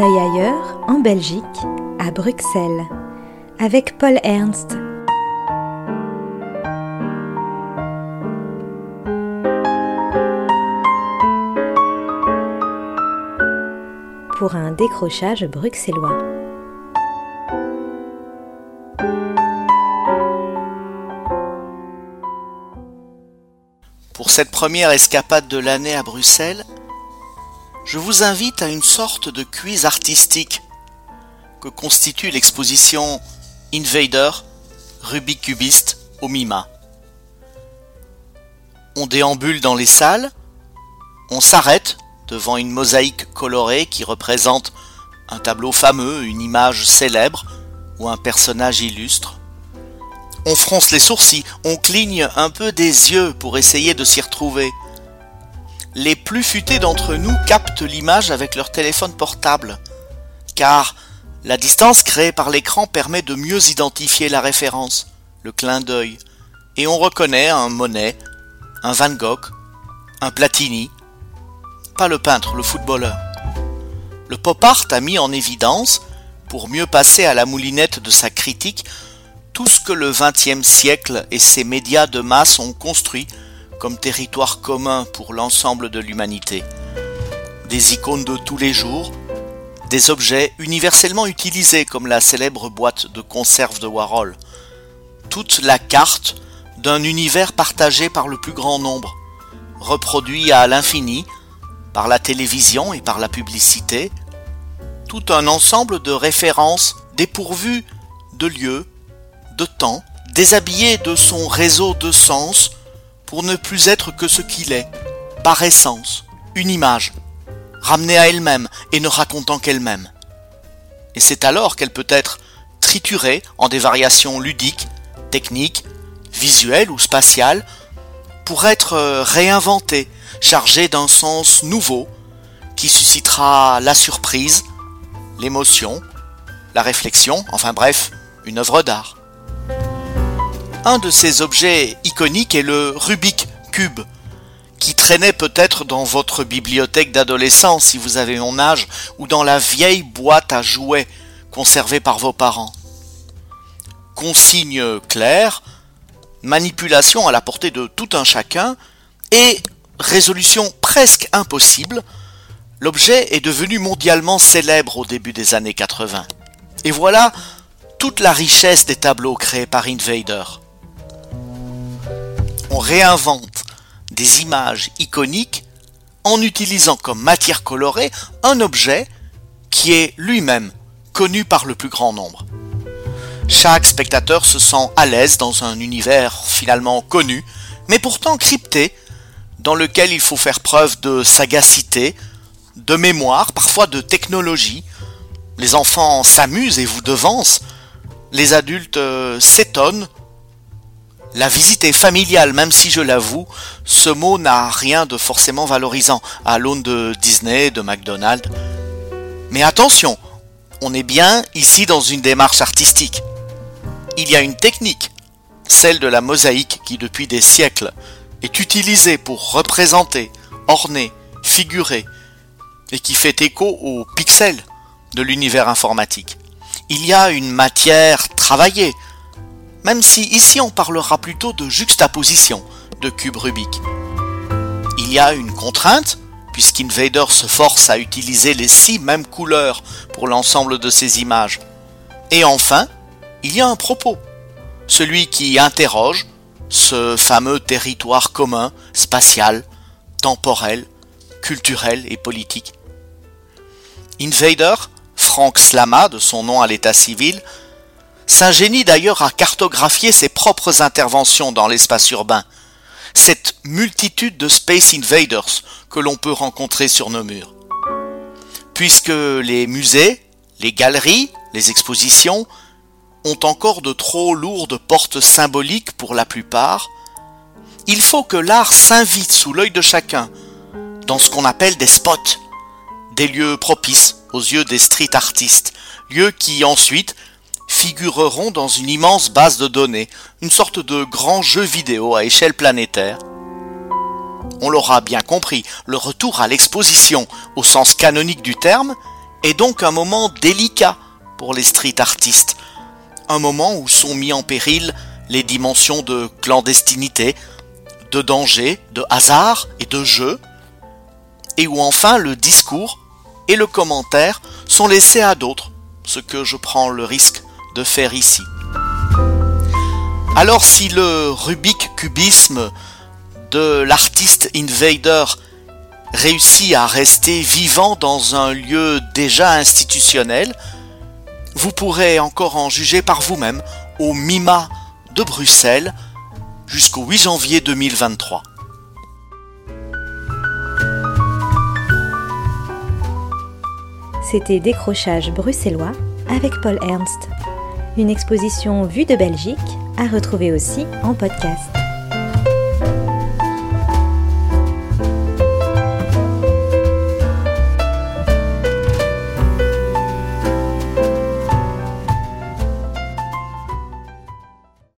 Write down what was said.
œil ailleurs, en Belgique, à Bruxelles, avec Paul Ernst. Pour un décrochage bruxellois. Pour cette première escapade de l'année à Bruxelles, je vous invite à une sorte de quiz artistique que constitue l'exposition Invader Rubik Cubiste au MIMA. On déambule dans les salles, on s'arrête devant une mosaïque colorée qui représente un tableau fameux, une image célèbre ou un personnage illustre. On fronce les sourcils, on cligne un peu des yeux pour essayer de s'y retrouver les plus futés d'entre nous captent l'image avec leur téléphone portable, car la distance créée par l'écran permet de mieux identifier la référence, le clin d'œil, et on reconnaît un Monet, un Van Gogh, un Platini, pas le peintre, le footballeur. Le pop art a mis en évidence, pour mieux passer à la moulinette de sa critique, tout ce que le XXe siècle et ses médias de masse ont construit comme territoire commun pour l'ensemble de l'humanité. Des icônes de tous les jours, des objets universellement utilisés comme la célèbre boîte de conserve de Warhol, toute la carte d'un univers partagé par le plus grand nombre, reproduit à l'infini par la télévision et par la publicité, tout un ensemble de références dépourvues de lieu, de temps, déshabillées de son réseau de sens, pour ne plus être que ce qu'il est, par essence, une image, ramenée à elle-même et ne racontant qu'elle-même. Et c'est alors qu'elle peut être triturée en des variations ludiques, techniques, visuelles ou spatiales, pour être euh, réinventée, chargée d'un sens nouveau, qui suscitera la surprise, l'émotion, la réflexion, enfin bref, une œuvre d'art. Un de ces objets iconiques est le Rubik Cube, qui traînait peut-être dans votre bibliothèque d'adolescence si vous avez mon âge, ou dans la vieille boîte à jouets conservée par vos parents. Consigne claire, manipulation à la portée de tout un chacun, et résolution presque impossible, l'objet est devenu mondialement célèbre au début des années 80. Et voilà toute la richesse des tableaux créés par Invader réinvente des images iconiques en utilisant comme matière colorée un objet qui est lui-même connu par le plus grand nombre. Chaque spectateur se sent à l'aise dans un univers finalement connu, mais pourtant crypté, dans lequel il faut faire preuve de sagacité, de mémoire, parfois de technologie. Les enfants s'amusent et vous devancent, les adultes euh, s'étonnent la visite est familiale, même si je l'avoue, ce mot n'a rien de forcément valorisant à l'aune de Disney, de McDonald's. Mais attention, on est bien ici dans une démarche artistique. Il y a une technique, celle de la mosaïque qui depuis des siècles est utilisée pour représenter, orner, figurer, et qui fait écho aux pixels de l'univers informatique. Il y a une matière travaillée, même si ici on parlera plutôt de juxtaposition de cubes Rubik. Il y a une contrainte, puisqu'Invader se force à utiliser les six mêmes couleurs pour l'ensemble de ses images. Et enfin, il y a un propos, celui qui interroge ce fameux territoire commun, spatial, temporel, culturel et politique. Invader, Frank Slama de son nom à l'état civil, s'ingénie d'ailleurs à cartographier ses propres interventions dans l'espace urbain, cette multitude de Space Invaders que l'on peut rencontrer sur nos murs. Puisque les musées, les galeries, les expositions ont encore de trop lourdes portes symboliques pour la plupart, il faut que l'art s'invite sous l'œil de chacun dans ce qu'on appelle des spots, des lieux propices aux yeux des street artistes, lieux qui ensuite figureront dans une immense base de données, une sorte de grand jeu vidéo à échelle planétaire. On l'aura bien compris, le retour à l'exposition, au sens canonique du terme, est donc un moment délicat pour les street artistes, un moment où sont mis en péril les dimensions de clandestinité, de danger, de hasard et de jeu, et où enfin le discours et le commentaire sont laissés à d'autres, ce que je prends le risque de faire ici. Alors si le Rubik cubisme de l'artiste Invader réussit à rester vivant dans un lieu déjà institutionnel, vous pourrez encore en juger par vous-même au MIMA de Bruxelles jusqu'au 8 janvier 2023. C'était Décrochage bruxellois avec Paul Ernst. Une exposition vue de Belgique à retrouver aussi en podcast.